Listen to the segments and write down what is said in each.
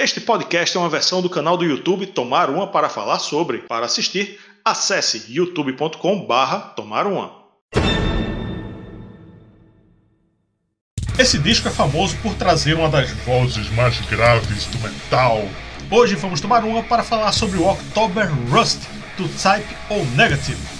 Este podcast é uma versão do canal do YouTube Tomar Uma para falar sobre. Para assistir, acesse youtube.com/barra Tomar Uma. Esse disco é famoso por trazer uma das vozes mais graves do metal. Hoje vamos tomar uma para falar sobre o October Rust do Type O Negative.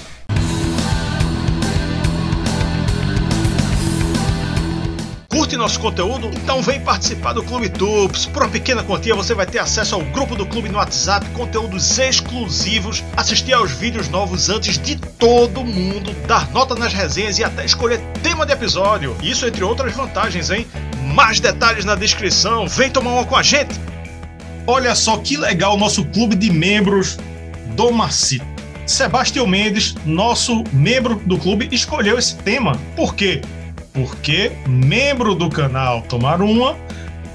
Curte nosso conteúdo? Então vem participar do Clube Tups. Por uma pequena quantia você vai ter acesso ao grupo do clube no WhatsApp, conteúdos exclusivos, assistir aos vídeos novos antes de todo mundo, dar nota nas resenhas e até escolher tema de episódio. Isso entre outras vantagens, hein? Mais detalhes na descrição. Vem tomar uma com a gente. Olha só que legal o nosso clube de membros do Macito. Sebastião Mendes, nosso membro do clube, escolheu esse tema. Por quê? Porque membro do canal Tomar Uma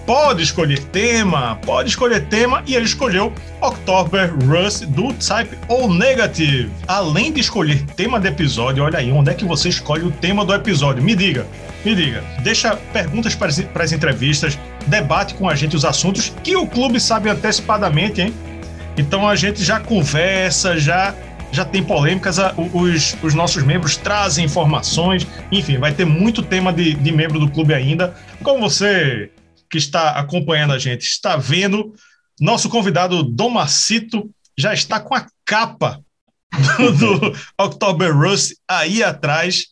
pode escolher tema, pode escolher tema e ele escolheu October Rust do Type O Negative. Além de escolher tema do episódio, olha aí, onde é que você escolhe o tema do episódio? Me diga, me diga. Deixa perguntas para as, para as entrevistas, debate com a gente os assuntos que o clube sabe antecipadamente, hein? Então a gente já conversa, já já tem polêmicas, os, os nossos membros trazem informações, enfim, vai ter muito tema de, de membro do clube ainda. Como você que está acompanhando a gente está vendo, nosso convidado Dom Macito já está com a capa do, do October Rust aí atrás,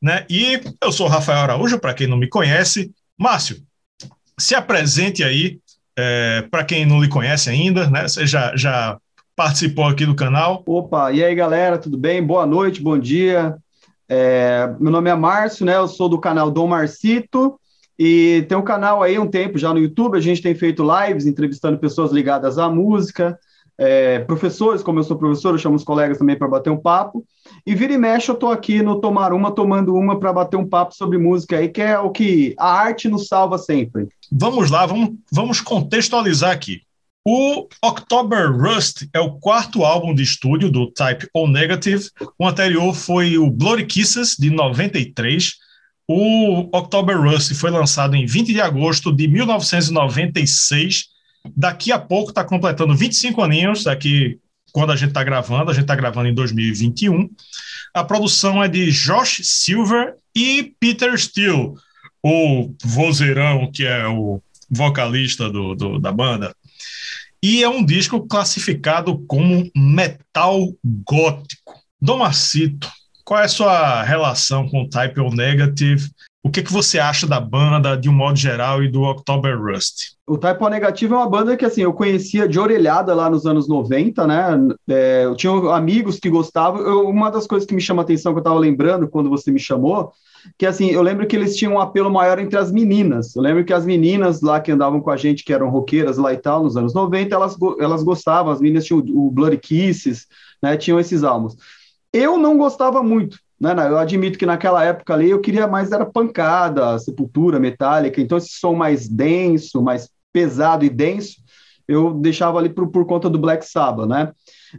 né? E eu sou Rafael Araújo, para quem não me conhece. Márcio, se apresente aí, é, para quem não lhe conhece ainda, né? Você já, já participou aqui do canal. Opa, e aí galera, tudo bem? Boa noite, bom dia. É, meu nome é Márcio, né? Eu sou do canal Dom Marcito e tem um canal aí um tempo já no YouTube. A gente tem feito lives entrevistando pessoas ligadas à música, é, professores, como eu sou professor, eu chamo os colegas também para bater um papo. E vira e mexe, eu estou aqui no Tomar Uma, tomando uma para bater um papo sobre música aí, que é o que a arte nos salva sempre. Vamos lá, vamos, vamos contextualizar aqui. O October Rust é o quarto álbum de estúdio do Type O Negative. O anterior foi o Bloody Kisses, de 93. O October Rust foi lançado em 20 de agosto de 1996. Daqui a pouco está completando 25 aninhos, daqui quando a gente está gravando, a gente está gravando em 2021. A produção é de Josh Silver e Peter Steele, o vozeirão que é o vocalista do, do da banda. E é um disco classificado como metal gótico. Domacito, qual é a sua relação com o Type O Negative? O que, que você acha da banda de um modo geral e do October Rust? O Type O Negative é uma banda que assim eu conhecia de orelhada lá nos anos 90, né? É, eu tinha amigos que gostavam. Eu, uma das coisas que me chama a atenção que eu estava lembrando quando você me chamou que assim, eu lembro que eles tinham um apelo maior entre as meninas. Eu lembro que as meninas lá que andavam com a gente, que eram roqueiras lá e tal, nos anos 90, elas, elas gostavam, as meninas tinham o, o Bloody Kisses, né, tinham esses álbuns. Eu não gostava muito, né, eu admito que naquela época ali eu queria mais era pancada, sepultura, metálica, então esse som mais denso, mais pesado e denso, eu deixava ali por, por conta do Black Sabbath, né?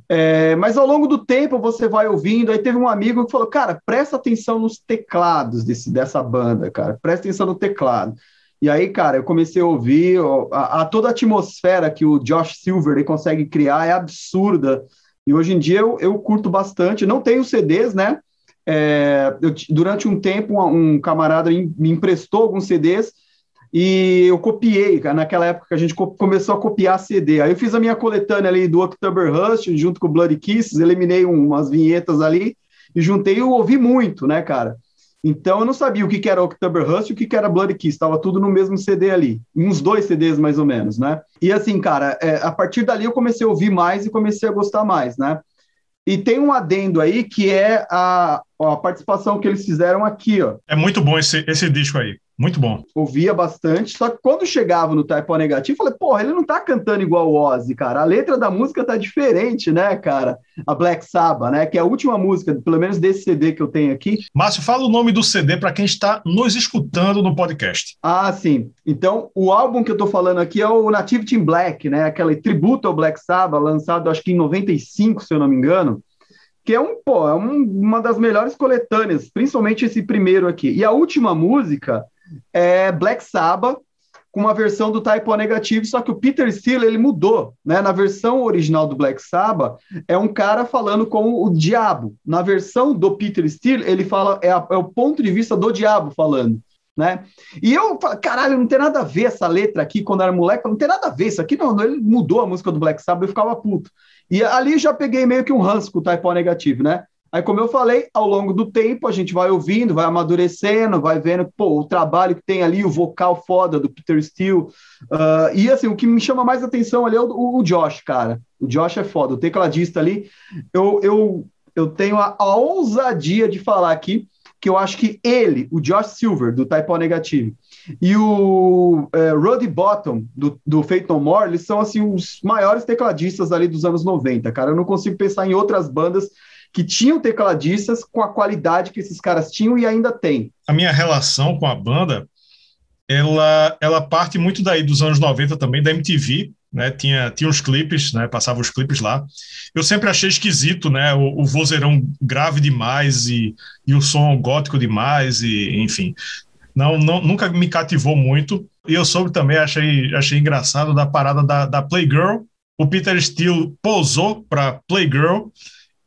É, mas ao longo do tempo você vai ouvindo. Aí teve um amigo que falou: Cara, presta atenção nos teclados desse, dessa banda, cara, presta atenção no teclado. E aí, cara, eu comecei a ouvir a, a toda a atmosfera que o Josh Silver ele consegue criar é absurda. E hoje em dia eu, eu curto bastante. Não tenho CDs, né? É, eu, durante um tempo, um, camarada me emprestou alguns CDs e eu copiei, naquela época que a gente começou a copiar CD. Aí eu fiz a minha coletânea ali do October Rush, junto com o Bloody Kisses, eliminei umas vinhetas ali e juntei e ouvi muito, né, cara? Então eu não sabia o que, que era October Rush e o que, que era Bloody Kiss, estava tudo no mesmo CD ali, uns dois CDs mais ou menos, né? E assim, cara, é, a partir dali eu comecei a ouvir mais e comecei a gostar mais, né? E tem um adendo aí que é a, a participação que eles fizeram aqui, ó. É muito bom esse, esse disco aí. Muito bom. Ouvia bastante, só que quando chegava no O negativo, eu falei, porra, ele não tá cantando igual o Ozzy, cara. A letra da música tá diferente, né, cara? A Black Sabbath, né? Que é a última música, pelo menos desse CD que eu tenho aqui. Márcio, fala o nome do CD para quem está nos escutando no podcast. Ah, sim. Então, o álbum que eu tô falando aqui é o Nativity in Black, né? Aquele tributo ao Black Sabbath, lançado acho que em 95, se eu não me engano que é um pô, é um, uma das melhores coletâneas, principalmente esse primeiro aqui. E a última música é Black Sabbath, com uma versão do Type O Negative, só que o Peter Steele ele mudou, né? Na versão original do Black Sabbath é um cara falando com o diabo. Na versão do Peter Steele ele fala é, a, é o ponto de vista do diabo falando. Né? E eu caralho, não tem nada a ver essa letra aqui quando era moleque, não tem nada a ver, isso aqui não, ele mudou a música do Black Sabbath, eu ficava puto. E ali já peguei meio que um ranço com o Type O negativo, né? Aí, como eu falei, ao longo do tempo a gente vai ouvindo, vai amadurecendo, vai vendo pô, o trabalho que tem ali, o vocal foda do Peter Steele. Uh, e assim, o que me chama mais atenção ali é o, o, Josh, cara. O Josh é foda, o tecladista ali. Eu, eu, eu tenho a, a ousadia de falar aqui que eu acho que ele, o Josh Silver, do Type O Negativo, e o é, Rudy Bottom, do, do Fate No More, eles são, assim, os maiores tecladistas ali dos anos 90, cara. Eu não consigo pensar em outras bandas que tinham tecladistas com a qualidade que esses caras tinham e ainda tem. A minha relação com a banda, ela, ela parte muito daí dos anos 90 também, da MTV, né? Tinha, tinha uns clipes, né? Passava os clipes lá. Eu sempre achei esquisito, né? O, o vozeirão grave demais e, e o som gótico demais e, enfim. Não, não, nunca me cativou muito. E eu soube também, achei, achei engraçado da parada da, da Playgirl. O Peter Steele posou para Playgirl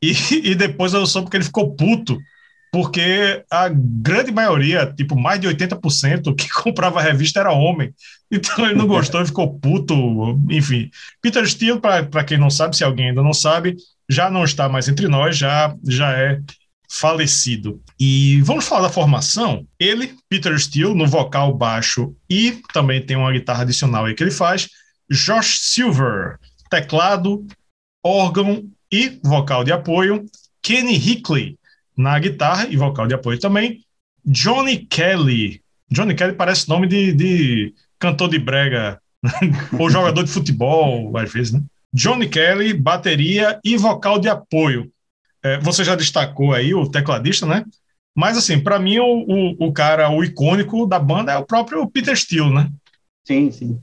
e, e depois eu soube que ele ficou puto, porque a grande maioria, tipo, mais de 80% que comprava a revista era homem. Então ele não gostou e ficou puto, enfim. Peter Steele, para quem não sabe, se alguém ainda não sabe, já não está mais entre nós, já, já é falecido. E vamos falar da formação. Ele, Peter Steele, no vocal baixo e também tem uma guitarra adicional aí que ele faz. Josh Silver, teclado, órgão e vocal de apoio, Kenny Hickley na guitarra e vocal de apoio também, Johnny Kelly. Johnny Kelly parece nome de, de cantor de brega ou jogador de futebol, às vezes, né? Johnny Kelly, bateria e vocal de apoio. É, você já destacou aí o tecladista, né? Mas, assim, para mim, o, o, o, cara, o icônico da banda é o próprio Peter Steele, né? Sim, sim.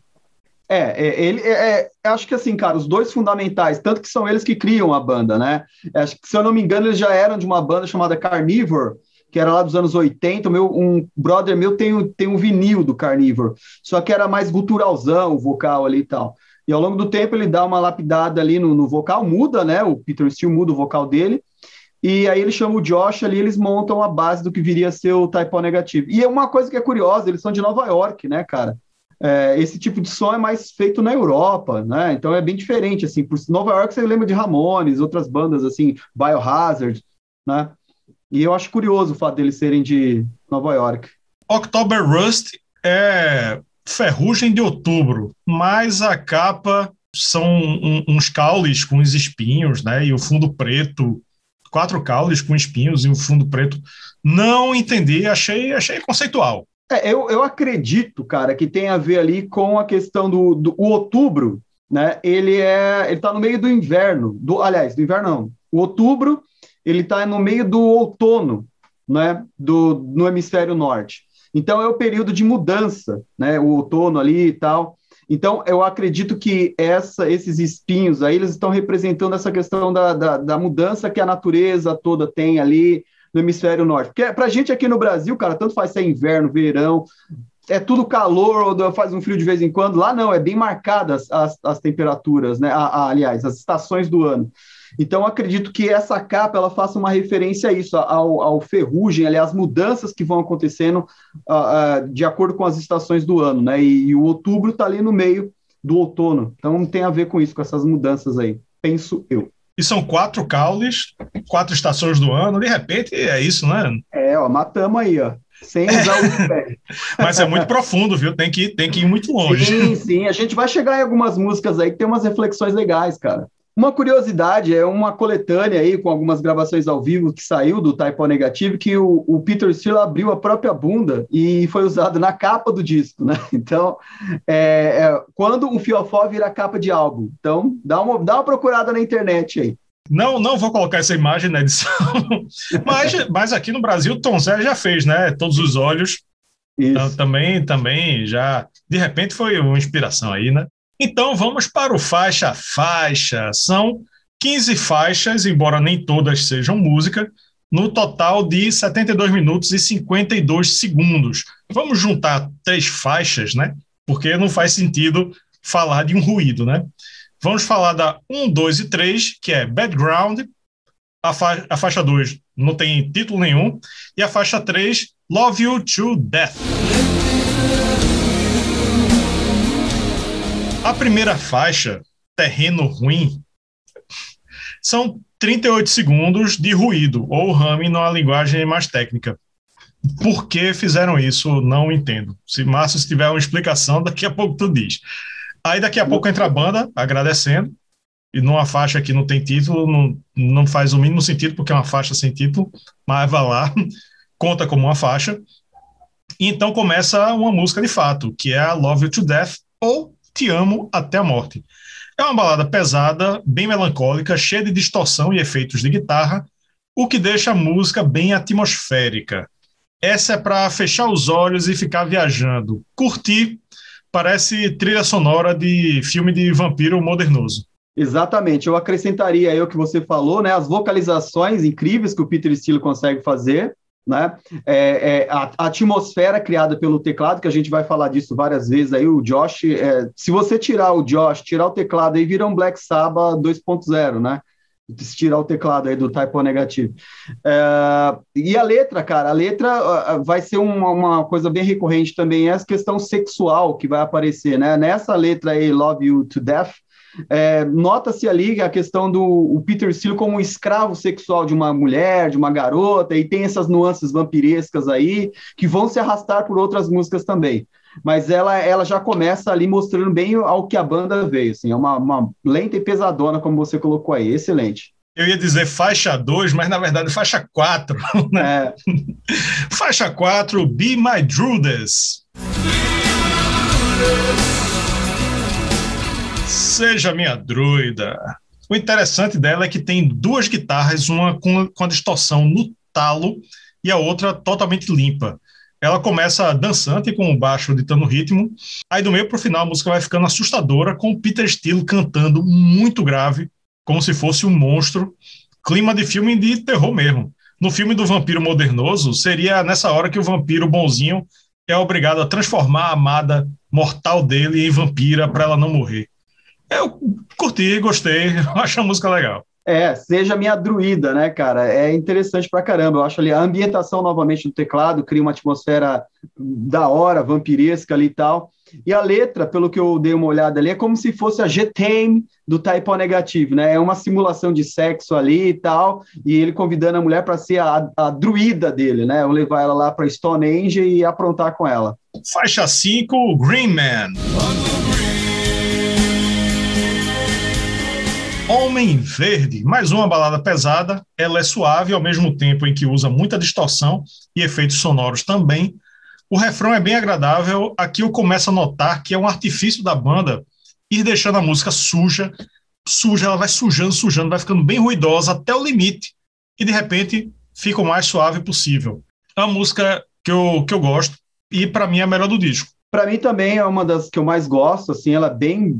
É, é ele é, é, acho que assim, cara, os dois fundamentais, tanto que são eles que criam a banda, né? Acho que, se eu não me engano, eles já eram de uma banda chamada Carnivore, que era lá dos anos 80. Meu, um brother meu tem, tem um vinil do Carnivore, só que era mais guturalzão o vocal ali e tal. E ao longo do tempo ele dá uma lapidada ali no, no vocal, muda, né? O Peter Steele muda o vocal dele. E aí ele chama o Josh ali, eles montam a base do que viria a ser o Type O negativo. E é uma coisa que é curiosa, eles são de Nova York, né, cara? É, esse tipo de som é mais feito na Europa, né? Então é bem diferente, assim. Por Nova York você lembra de Ramones, outras bandas assim, Biohazard, né? E eu acho curioso o fato deles serem de Nova York. October Rust é ferrugem de outubro, mas a capa são um, uns caules com os espinhos, né? E o fundo preto, quatro caules com espinhos e o fundo preto. Não entendi, achei, achei conceitual. É, eu, eu acredito, cara, que tem a ver ali com a questão do, do o outubro, né? Ele é, ele tá no meio do inverno, do, aliás, do inverno não. O outubro, ele tá no meio do outono, né? Do no hemisfério norte. Então é o período de mudança, né? O outono ali e tal. Então, eu acredito que essa, esses espinhos aí, eles estão representando essa questão da, da, da mudança que a natureza toda tem ali, no hemisfério norte. Porque para a gente aqui no Brasil, cara, tanto faz se é inverno, verão, é tudo calor ou faz um frio de vez em quando. Lá não, é bem marcadas as, as temperaturas, né? A, a, aliás, as estações do ano. Então, acredito que essa capa ela faça uma referência a isso, ao, ao ferrugem, ali, as mudanças que vão acontecendo uh, uh, de acordo com as estações do ano, né? E, e o outubro está ali no meio do outono. Então, tem a ver com isso, com essas mudanças aí, penso eu. E são quatro caules, quatro estações do ano, de repente é isso, né? É, ó, matamos aí, ó. Sem usar o pé. Mas é muito profundo, viu? Tem que, tem que ir muito longe. Sim, sim. A gente vai chegar em algumas músicas aí que tem umas reflexões legais, cara. Uma curiosidade é uma coletânea aí com algumas gravações ao vivo que saiu do Type O Negativo que o, o Peter Steele abriu a própria bunda e foi usado na capa do disco, né? Então, é, é, quando um fiofó vira capa de álbum. Então, dá uma, dá uma procurada na internet aí. Não, não vou colocar essa imagem na edição, mas, mas aqui no Brasil Tom Zé já fez, né? Todos os olhos. Então, também, também já, de repente foi uma inspiração aí, né? Então vamos para o faixa faixa. São 15 faixas, embora nem todas sejam música, no total de 72 minutos e 52 segundos. Vamos juntar três faixas, né? porque não faz sentido falar de um ruído, né? Vamos falar da 1, 2 e 3, que é Background, a, fa a faixa 2 não tem título nenhum, e a faixa 3, Love You to Death. A primeira faixa, Terreno Ruim, são 38 segundos de ruído, ou humming numa linguagem mais técnica. Por que fizeram isso? Não entendo. Se Márcio tiver uma explicação, daqui a pouco tu diz. Aí daqui a pouco entra a banda agradecendo, e numa faixa que não tem título, não, não faz o mínimo sentido, porque é uma faixa sem título, mas vai lá, conta como uma faixa. E então começa uma música de fato, que é a Love You to Death, ou Te Amo Até a Morte. É uma balada pesada, bem melancólica, cheia de distorção e efeitos de guitarra, o que deixa a música bem atmosférica. Essa é para fechar os olhos e ficar viajando. Curtir, parece trilha sonora de filme de vampiro modernoso. Exatamente, eu acrescentaria aí o que você falou, né? As vocalizações incríveis que o Peter Steele consegue fazer, né? É, é, a, a, atmosfera criada pelo teclado, que a gente vai falar disso várias vezes aí, o Josh, é, se você tirar o Josh, tirar o teclado aí, vira um Black Sabbath 2.0, né? Se tirar o teclado aí do typo negativo. É, e a letra, cara, a letra vai ser uma, uma, coisa bem recorrente também, é a questão sexual que vai aparecer, né? Nessa letra aí, Love You to Death, é, Nota-se ali a questão do Peter Steele como um escravo sexual de uma mulher, de uma garota, e tem essas nuances vampirescas aí, que vão se arrastar por outras músicas também. Mas ela, ela já começa ali mostrando bem ao que a banda veio. Assim, é uma, uma lenta e pesadona, como você colocou aí. Excelente. Eu ia dizer faixa 2, mas na verdade faixa 4. Né? É. faixa 4, Be My Drudes. Seja minha druida. O interessante dela é que tem duas guitarras, uma com, com a distorção no talo e a outra totalmente limpa. Ela começa dançante com o baixo ditando ritmo, aí do meio para o final a música vai ficando assustadora com o Peter Steele cantando muito grave, como se fosse um monstro, clima de filme de terror mesmo. No filme do vampiro modernoso, seria nessa hora que o vampiro bonzinho é obrigado a transformar a amada mortal dele em vampira para ela não morrer. Eu curti, gostei, acho a música legal. É, seja minha druida, né, cara? É interessante pra caramba. Eu acho ali a ambientação novamente do teclado cria uma atmosfera da hora, vampiresca ali e tal. E a letra, pelo que eu dei uma olhada ali, é como se fosse a G-Tame do Typo negativo, né? É uma simulação de sexo ali e tal, e ele convidando a mulher para ser a, a, druida dele, né? Ou levar ela lá para Stonehenge e aprontar com ela. Faixa 5, Green Man. Homem Verde, mais uma balada pesada. Ela é suave ao mesmo tempo em que usa muita distorção e efeitos sonoros também. O refrão é bem agradável. Aqui eu começo a notar que é um artifício da banda ir deixando a música suja, suja, ela vai sujando, sujando, vai ficando bem ruidosa até o limite e de repente fica o mais suave possível. É uma música que eu, que eu gosto e para mim é a melhor do disco. Para mim também é uma das que eu mais gosto, assim, ela é bem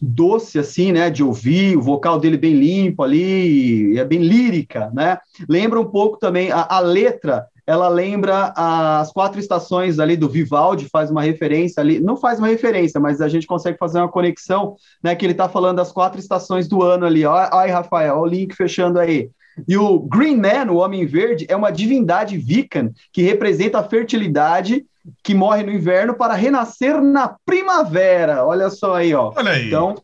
doce, assim, né, de ouvir, o vocal dele bem limpo ali, é bem lírica, né? Lembra um pouco também, a, a letra, ela lembra as quatro estações ali do Vivaldi, faz uma referência ali, não faz uma referência, mas a gente consegue fazer uma conexão, né, que ele está falando das quatro estações do ano ali, ó, ai, Rafael, ó, o link fechando aí. E o Green Man, o Homem Verde, é uma divindade Vican que representa a fertilidade que morre no inverno para renascer na primavera. Olha só aí, ó. Olha aí. Então,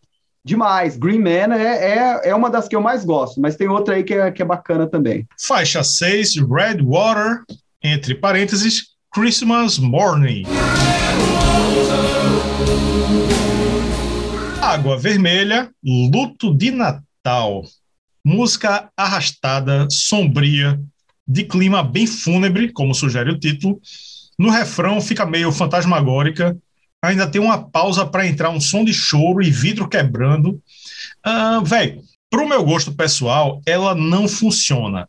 demais. Green Man é, é, é uma das que eu mais gosto, mas tem outra aí que é, que é bacana também. Faixa 6, Red Water, entre parênteses, Christmas Morning. Água Vermelha, Luto de Natal. Música arrastada, sombria, de clima bem fúnebre, como sugere o título, no refrão fica meio fantasmagórica, ainda tem uma pausa para entrar um som de choro e vidro quebrando. Ah, Velho, pro meu gosto pessoal, ela não funciona.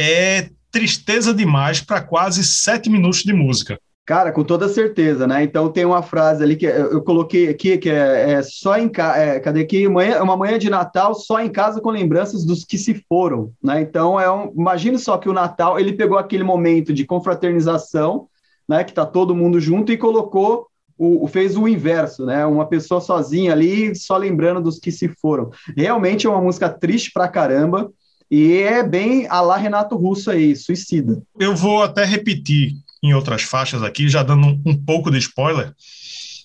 É tristeza demais para quase sete minutos de música. Cara, com toda certeza, né? Então tem uma frase ali que eu coloquei aqui que é, é só em casa, é, cadê aqui? Manhã, uma manhã de Natal só em casa com lembranças dos que se foram, né? Então é um, imagine só que o Natal ele pegou aquele momento de confraternização né, que está todo mundo junto, e colocou o, fez o inverso, né? Uma pessoa sozinha ali, só lembrando dos que se foram. Realmente é uma música triste pra caramba. E é bem a lá Renato Russo aí, suicida. Eu vou até repetir em outras faixas aqui, já dando um, um pouco de spoiler,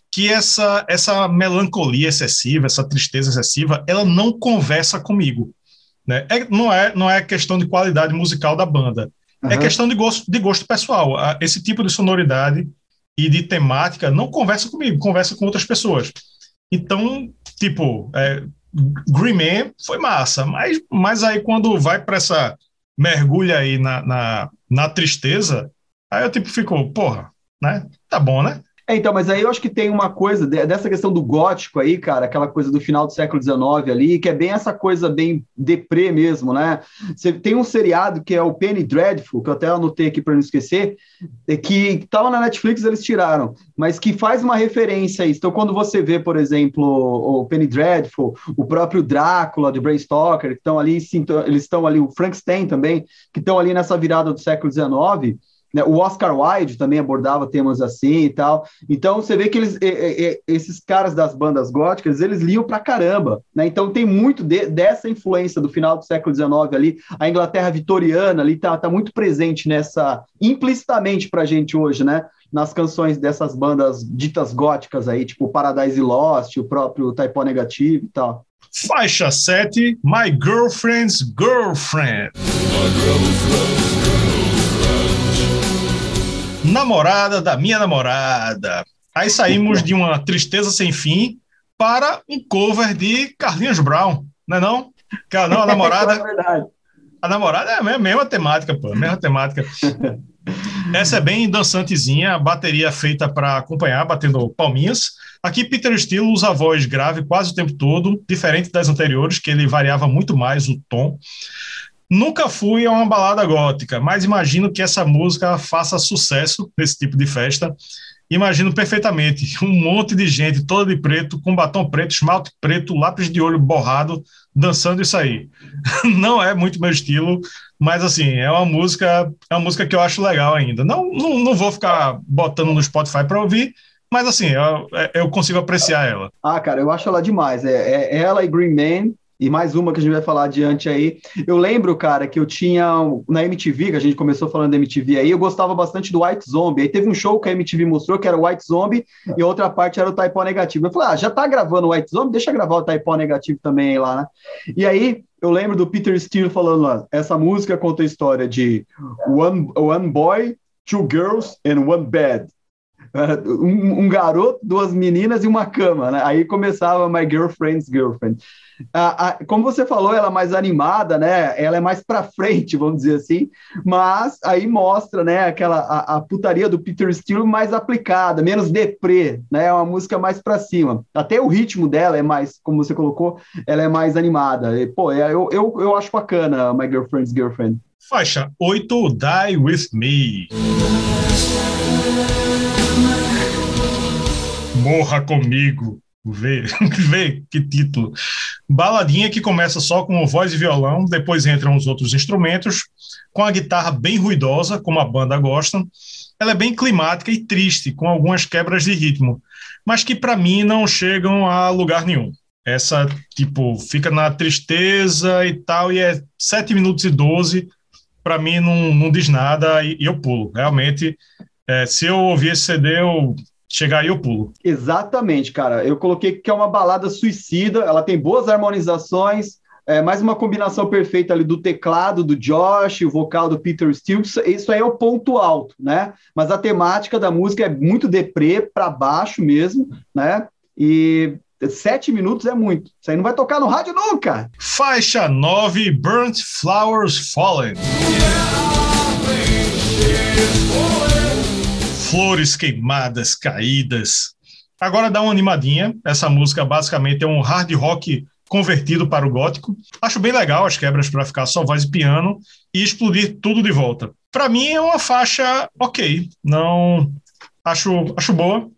que essa, essa melancolia excessiva, essa tristeza excessiva, ela não conversa comigo. Né? É, não, é, não é questão de qualidade musical da banda, uhum. é questão de gosto, de gosto pessoal. Esse tipo de sonoridade e de temática não conversa comigo, conversa com outras pessoas. Então, tipo, é, Green Man foi massa, mas, mas aí quando vai para essa mergulha aí na, na, na tristeza, aí eu tipo fico, porra, né? Tá bom, né? É, então, mas aí eu acho que tem uma coisa dessa questão do gótico aí, cara, aquela coisa do final do século XIX ali, que é bem essa coisa bem deprê mesmo, né? Você tem um seriado que é o Penny Dreadful, que eu até anotei aqui para não esquecer, é que estava na Netflix, eles tiraram, mas que faz uma referência a isso. Então, quando você vê, por exemplo, o Penny Dreadful, o próprio Drácula de Bram Stoker, que estão ali, eles estão ali, o Frankenstein também, que estão ali nessa virada do século XIX né? O Oscar Wilde também abordava temas assim e tal. Então você vê que eles, esses caras das bandas góticas, eles liam pra caramba. Né? Então tem muito de, dessa influência do final do século XIX ali. A Inglaterra vitoriana ali tá, tá muito presente nessa, implicitamente pra gente hoje, né? Nas canções dessas bandas ditas góticas aí, tipo Paradise Lost, o próprio Typo Negativo e tal. Faixa 7, My Girlfriend's Girlfriend. My girlfriend's namorada da minha namorada. Aí saímos de uma tristeza sem fim para um cover de Carlinhos Brown, não é não? Não, a namorada. é a namorada é a mesma temática, pô, a mesma temática. Essa é bem dançantezinha, bateria feita para acompanhar, batendo palminhas. Aqui Peter Steele usa a voz grave quase o tempo todo, diferente das anteriores, que ele variava muito mais o tom. Nunca fui a uma balada gótica, mas imagino que essa música faça sucesso nesse tipo de festa. Imagino perfeitamente um monte de gente toda de preto, com batom preto, esmalte preto, lápis de olho borrado, dançando isso aí. Não é muito meu estilo, mas assim, é uma música, é uma música que eu acho legal ainda. Não, não, não vou ficar botando no Spotify para ouvir, mas assim, eu, eu, consigo apreciar ela. Ah, cara, eu acho ela demais. É, é ela e Green Man e mais uma que a gente vai falar adiante aí. Eu lembro, cara, que eu tinha na MTV, que a gente começou falando da MTV aí, eu gostava bastante do White Zombie. Aí teve um show que a MTV mostrou que era o White Zombie e outra parte era o Taipó Negativo. Eu falei, ah, já tá gravando o White Zombie? Deixa gravar o Taipó Negativo também lá, né? E aí eu lembro do Peter Steele falando lá, essa música conta a história de one, one boy, two girls and one bed. Um, um, garoto, duas meninas e uma cama, né? Aí começava My Girlfriend's Girlfriend. A, a, como você falou, ela é mais animada, né? Ela é mais para frente, vamos dizer assim. Mas aí mostra, né? Aquela a, a, putaria do Peter Steele mais aplicada, menos deprê, né? É uma música mais para cima. Até o ritmo dela é mais, como você colocou, ela é mais animada. E, pô, é, eu, eu, eu acho bacana My Girlfriend's Girlfriend. Faixa 8, Die With Me. Morra comigo. Vê, vê que título. Baladinha que começa só com voz e violão, depois entram os outros instrumentos, com a guitarra bem ruidosa, como a banda gosta. Ela é bem climática e triste, com algumas quebras de ritmo, mas que para mim não chegam a lugar nenhum. Essa, tipo, fica na tristeza e tal, e é 7 minutos e 12, para mim não, não diz nada e, e eu pulo. Realmente, é, se eu ouvir esse CD, eu chegar aí eu pulo. Exatamente, cara. Eu coloquei que é uma balada suicida, ela tem boas harmonizações, é mais uma combinação perfeita ali do teclado do Josh, o vocal do Peter Steele, isso aí é o ponto alto, né? Mas a temática da música é muito deprê, para baixo mesmo, né? E sete minutos é muito. Isso aí não vai tocar no rádio nunca. Faixa 9, Burnt Flowers Fallen. Yeah, flores queimadas, caídas. Agora dá uma animadinha. Essa música basicamente é um hard rock convertido para o gótico. Acho bem legal as quebras para ficar só voz e piano e explodir tudo de volta. Para mim é uma faixa ok. Não acho acho boa.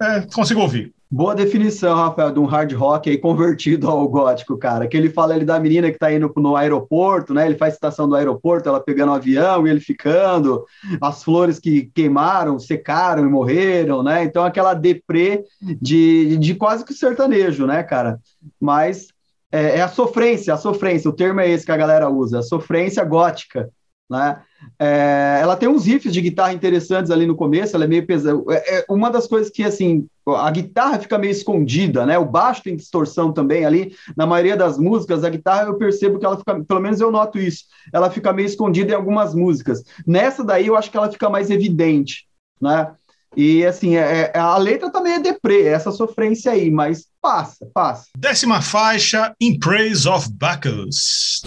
É, consigo ouvir. Boa definição, Rafael, de um hard rock aí convertido ao gótico, cara. Que ele fala ali da menina que tá indo no aeroporto, né? Ele faz citação do aeroporto, ela pegando o avião e ele ficando, as flores que queimaram, secaram e morreram, né? Então aquela deprê de, de quase que sertanejo, né, cara? Mas é, é a sofrência, a sofrência, o termo é esse que a galera usa, a sofrência gótica, né? É, ela tem uns riffs de guitarra interessantes ali no começo, ela é meio pesada. É, é, uma das coisas que, assim, a guitarra fica meio escondida, né? O baixo tem distorção também ali. Na maioria das músicas, a guitarra eu percebo que ela fica, pelo menos eu noto isso, ela fica meio escondida em algumas músicas. Nessa daí eu acho que ela fica mais evidente, né? E assim, é, é a letra também é deprê, essa sofrência aí, mas passa, passa. Décima faixa, In Praise of Bacchus.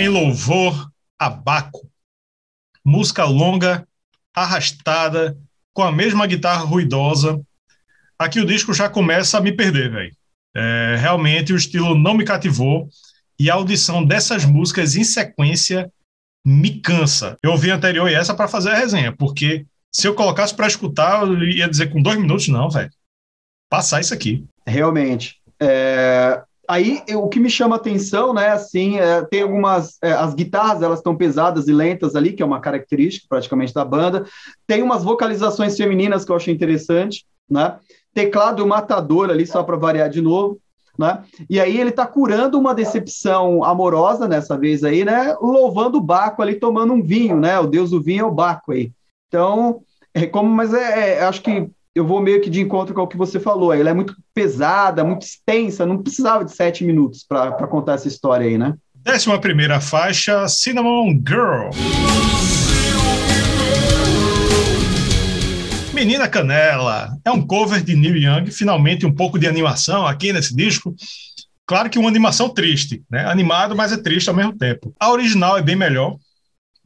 Em louvor a Baco. Música longa, arrastada, com a mesma guitarra ruidosa. Aqui o disco já começa a me perder, velho. É, realmente o estilo não me cativou e a audição dessas músicas em sequência me cansa. Eu ouvi anterior e essa para fazer a resenha, porque se eu colocasse para escutar, eu ia dizer com dois minutos, não, velho. Passar isso aqui. Realmente. É, Aí o que me chama atenção, né, assim, é, tem algumas é, as guitarras elas estão pesadas e lentas ali, que é uma característica praticamente da banda. Tem umas vocalizações femininas que eu achei interessante, né? Teclado matador ali só para variar de novo, né? E aí ele está curando uma decepção amorosa nessa vez aí, né? Louvando o Baco ali tomando um vinho, né? O deus do vinho é o Baco aí. Então, é como, mas é, é acho que eu vou meio que de encontro com o que você falou. Ela é muito pesada, muito extensa, não precisava de sete minutos para contar essa história aí, né? Décima primeira faixa, Cinnamon Girl. Menina Canela é um cover de Neil Young, finalmente um pouco de animação aqui nesse disco. Claro que uma animação triste, né? Animado, mas é triste ao mesmo tempo. A original é bem melhor,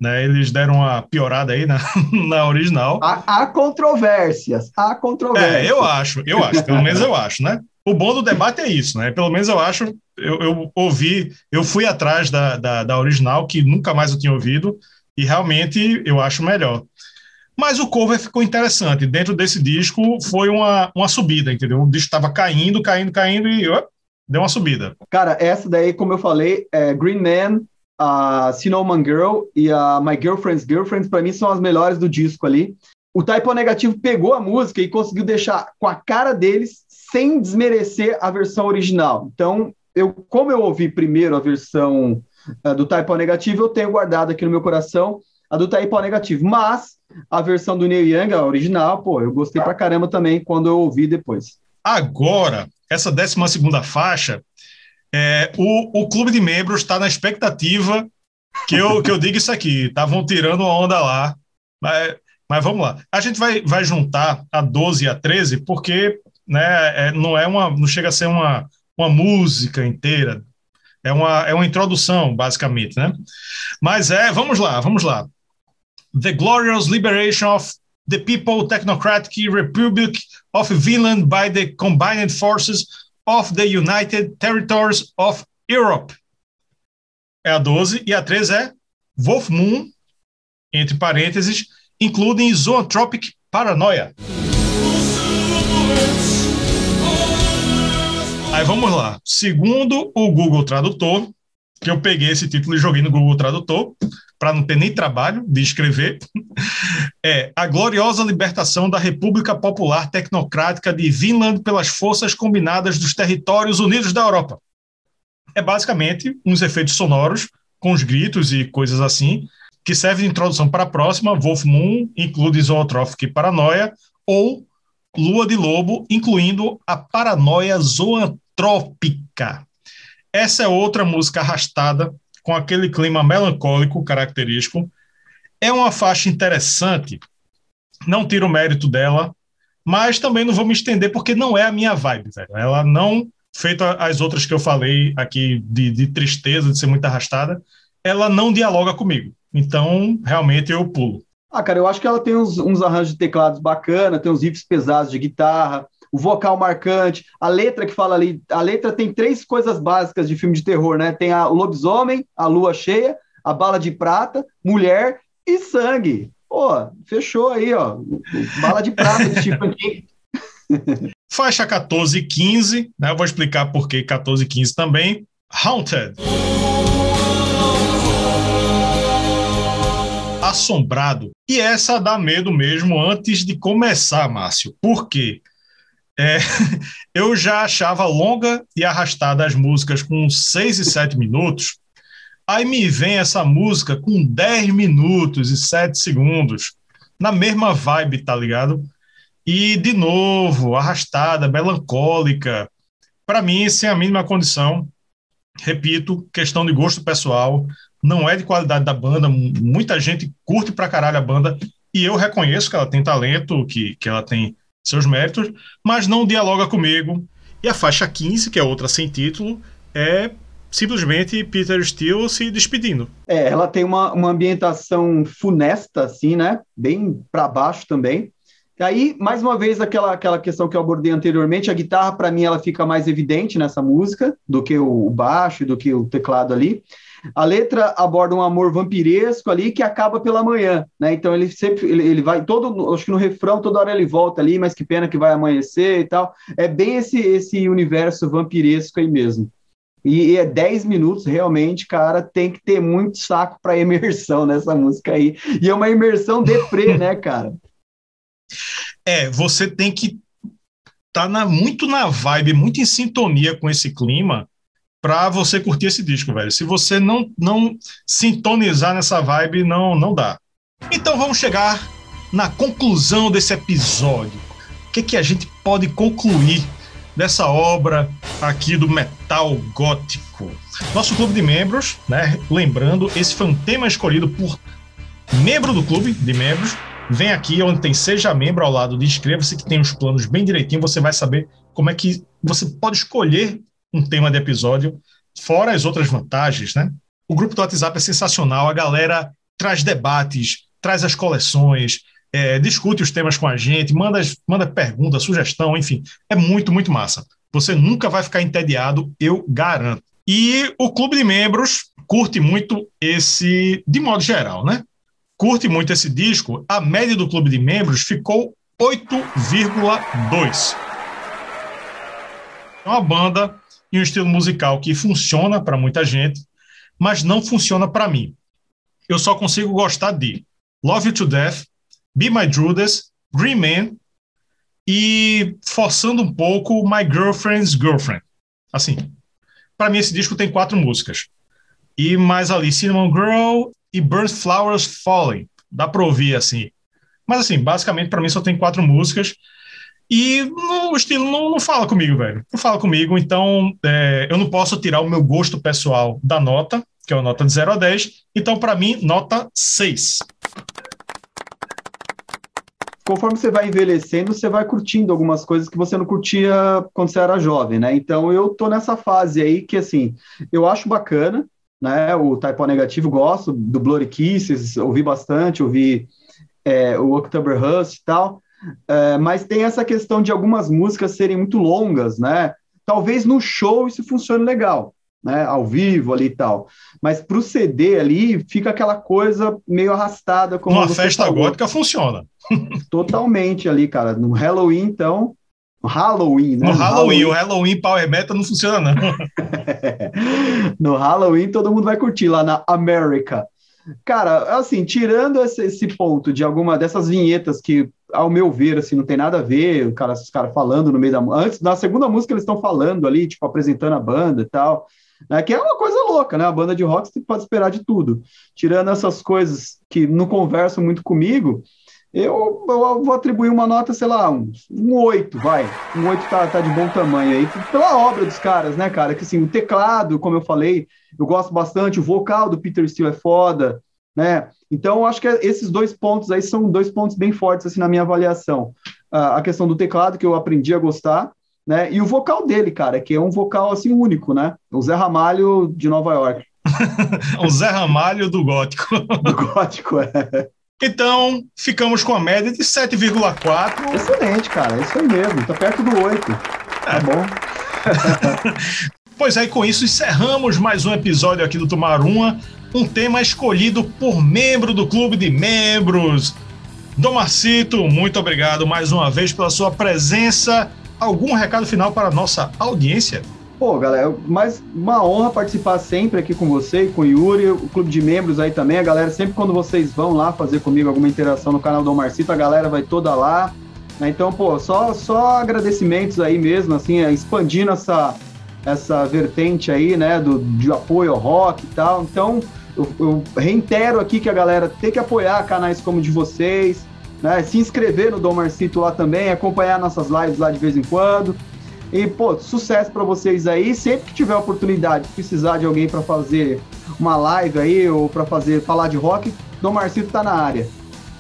né? Eles deram uma piorada aí na, na original. Há, há controvérsias, há controvérsias. É, eu acho, eu acho, pelo menos eu acho, né? O bom do debate é isso, né? Pelo menos eu acho, eu, eu ouvi, eu fui atrás da, da, da, original, que nunca mais eu tinha ouvido, e realmente eu acho melhor. Mas o cover ficou interessante. Dentro desse disco foi uma, uma subida, entendeu? O disco estava caindo, caindo, caindo e deu uma subida. Cara, essa daí, como eu falei, é Green Man a Cinnamon Girl e a My Girlfriend's Girlfriend, para mim, são as melhores do disco ali. O Typo Negativo pegou a música e conseguiu deixar com a cara deles sem desmerecer a versão original. Então, eu, como eu ouvi primeiro a versão uh, do Typo Negativo, eu tenho guardado aqui no meu coração a do Typo Negativo. Mas a versão do Neil Young, a original, pô, eu gostei pra caramba também quando eu ouvi depois. Agora, essa 12 segunda faixa, é, o, o clube de membros está na expectativa que eu, que eu diga isso aqui. Estavam tirando uma onda lá. Mas, mas vamos lá. A gente vai, vai juntar a 12 e a 13, porque né, é, não, é uma, não chega a ser uma, uma música inteira. É uma, é uma introdução, basicamente, né? Mas é, vamos lá, vamos lá. The Glorious Liberation of the People Technocratic Republic of Finland by the Combined Forces of the United Territories of Europe. É a 12. E a 13 é Wolf Moon, entre parênteses, including Zootropic Paranoia. Aí vamos lá. Segundo o Google Tradutor, que eu peguei esse título e joguei no Google Tradutor, para não ter nem trabalho de escrever, é A Gloriosa Libertação da República Popular Tecnocrática de Vinland pelas Forças Combinadas dos Territórios Unidos da Europa. É basicamente uns efeitos sonoros com os gritos e coisas assim, que servem de introdução para a próxima, Wolf Moon, include Zootrófica e Paranoia, ou Lua de Lobo, incluindo a Paranoia Zoantrópica. Essa é outra música arrastada com aquele clima melancólico característico. É uma faixa interessante, não tiro o mérito dela, mas também não vou me estender porque não é a minha vibe, velho. Ela não, feito as outras que eu falei aqui de, de tristeza, de ser muito arrastada, ela não dialoga comigo. Então, realmente, eu pulo. Ah, cara, eu acho que ela tem uns, uns arranjos de teclados bacana, tem uns riffs pesados de guitarra, o vocal marcante, a letra que fala ali, a letra tem três coisas básicas de filme de terror, né? Tem a, lobisomem, a lua cheia, a bala de prata, mulher e sangue. Pô, fechou aí, ó. Bala de prata de Stephen King. Faixa 14 e 15, né? Eu vou explicar por que 14 e 15 também. Haunted. Assombrado. E essa dá medo mesmo antes de começar, Márcio. Por quê? É, eu já achava longa e arrastada as músicas com 6 e 7 minutos. Aí me vem essa música com 10 minutos e 7 segundos. Na mesma vibe, tá ligado? E, de novo, arrastada, melancólica. Para mim, sem a mínima condição, repito, questão de gosto pessoal, não é de qualidade da banda. Muita gente curte pra caralho a banda e eu reconheço que ela tem talento, que, que ela tem seus méritos, mas não dialoga comigo. E a faixa 15, que é outra sem título, é simplesmente Peter Steele se despedindo. É, ela tem uma, uma ambientação funesta, assim, né? Bem para baixo também. Aí, mais uma vez, aquela, aquela questão que eu abordei anteriormente, a guitarra, para mim, ela fica mais evidente nessa música do que o baixo, do que o teclado ali. A letra aborda um amor vampiresco ali que acaba pela manhã, né? Então ele sempre ele, ele vai todo, acho que no refrão toda hora ele volta ali, mas que pena que vai amanhecer e tal. É bem esse esse universo vampiresco aí mesmo. E, e é 10 minutos, realmente, cara, tem que ter muito saco para imersão nessa música aí. E é uma imersão deprê, né, cara? É, você tem que estar tá muito na vibe, muito em sintonia com esse clima para você curtir esse disco, velho. Se você não não sintonizar nessa vibe, não não dá. Então vamos chegar na conclusão desse episódio. O que que a gente pode concluir dessa obra aqui do metal gótico? Nosso clube de membros, né? Lembrando, esse foi um tema escolhido por membro do clube de membros Vem aqui onde tem Seja Membro ao lado de Inscreva-se, que tem os planos bem direitinho. Você vai saber como é que você pode escolher um tema de episódio, fora as outras vantagens, né? O grupo do WhatsApp é sensacional, a galera traz debates, traz as coleções, é, discute os temas com a gente, manda, manda pergunta, sugestão, enfim. É muito, muito massa. Você nunca vai ficar entediado, eu garanto. E o clube de membros curte muito esse, de modo geral, né? curte muito esse disco, a média do clube de membros ficou 8,2. É uma banda e um estilo musical que funciona para muita gente, mas não funciona para mim. Eu só consigo gostar de Love You to Death, Be My Judas, Green Man e forçando um pouco My Girlfriend's Girlfriend. Assim, para mim esse disco tem quatro músicas. E mais ali Cinnamon Girl e Burnt Flowers Falling. Dá para ouvir assim. Mas assim, basicamente para mim só tem quatro músicas. E no, o estilo não, não fala comigo, velho. Não fala comigo, então é, eu não posso tirar o meu gosto pessoal da nota, que é uma nota de 0 a 10. Então, para mim, nota 6 conforme você vai envelhecendo, você vai curtindo algumas coisas que você não curtia quando você era jovem, né? Então eu tô nessa fase aí que assim, eu acho bacana, né? O Type O negativo, gosto do Bloody Kisses, ouvi bastante, ouvi é, o October Rust e tal, é, mas tem essa questão de algumas músicas serem muito longas, né? Talvez no show isso funcione legal, né? Ao vivo ali e tal, mas para o CD ali fica aquela coisa meio arrastada. Como Uma festa falou. gótica funciona. Totalmente ali, cara. No Halloween, então, Halloween, né? No Halloween, Halloween. o Halloween Power Metal não funciona, não. no Halloween todo mundo vai curtir lá na América. Cara, assim, tirando esse, esse, ponto de alguma dessas vinhetas que, ao meu ver, assim, não tem nada a ver, cara, os caras falando no meio da antes na segunda música eles estão falando ali, tipo apresentando a banda e tal, né, que é uma coisa louca, né? A banda de rock você pode esperar de tudo. Tirando essas coisas que não conversam muito comigo, eu, eu, vou atribuir uma nota, sei lá, um, um 8, vai. Um 8 tá, tá de bom tamanho aí, pela obra dos caras, né, cara? Que assim, o teclado, como eu falei, eu gosto bastante, o vocal do Peter Steele é foda, né? Então, eu acho que esses dois pontos aí são dois pontos bem fortes, assim, na minha avaliação. a questão do teclado, que eu aprendi a gostar, né? E o vocal dele, cara, que é um vocal, assim, único, né? O Zé Ramalho de Nova York. o Zé Ramalho do gótico. do gótico, é. Então, ficamos com a média de 7,4. Excelente, cara. É isso aí mesmo. Tá perto do 8. Tá bom. pois aí, com isso, encerramos mais um episódio aqui do Tomar Uma. Um tema escolhido por membro do clube de membros. Dom Marcito, muito obrigado mais uma vez pela sua presença. Algum recado final para a nossa audiência? Pô, galera, mas uma honra participar sempre aqui com você com o Yuri, o clube de membros aí também. A galera, sempre quando vocês vão lá fazer comigo alguma interação no canal do Marcito, a galera vai toda lá. Né? Então, pô, só, só agradecimentos aí mesmo, assim, é, expandindo essa, essa vertente aí, né, do, de apoio ao rock e tal. Então, eu, eu reitero aqui que a galera tem que apoiar canais como o de vocês, né, se inscrever no Dom Marcito lá também, acompanhar nossas lives lá de vez em quando. E, pô, sucesso para vocês aí. Sempre que tiver oportunidade, precisar de alguém para fazer uma live aí ou para fazer falar de rock, Dom Marcito tá na área.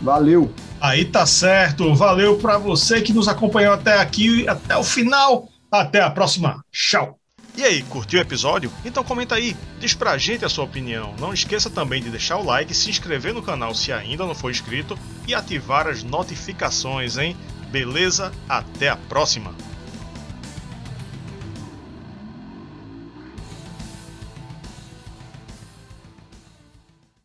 Valeu. Aí tá certo. Valeu para você que nos acompanhou até aqui, até o final. Até a próxima. Tchau. E aí, curtiu o episódio? Então comenta aí, diz pra gente a sua opinião. Não esqueça também de deixar o like, se inscrever no canal se ainda não for inscrito e ativar as notificações, hein? Beleza? Até a próxima!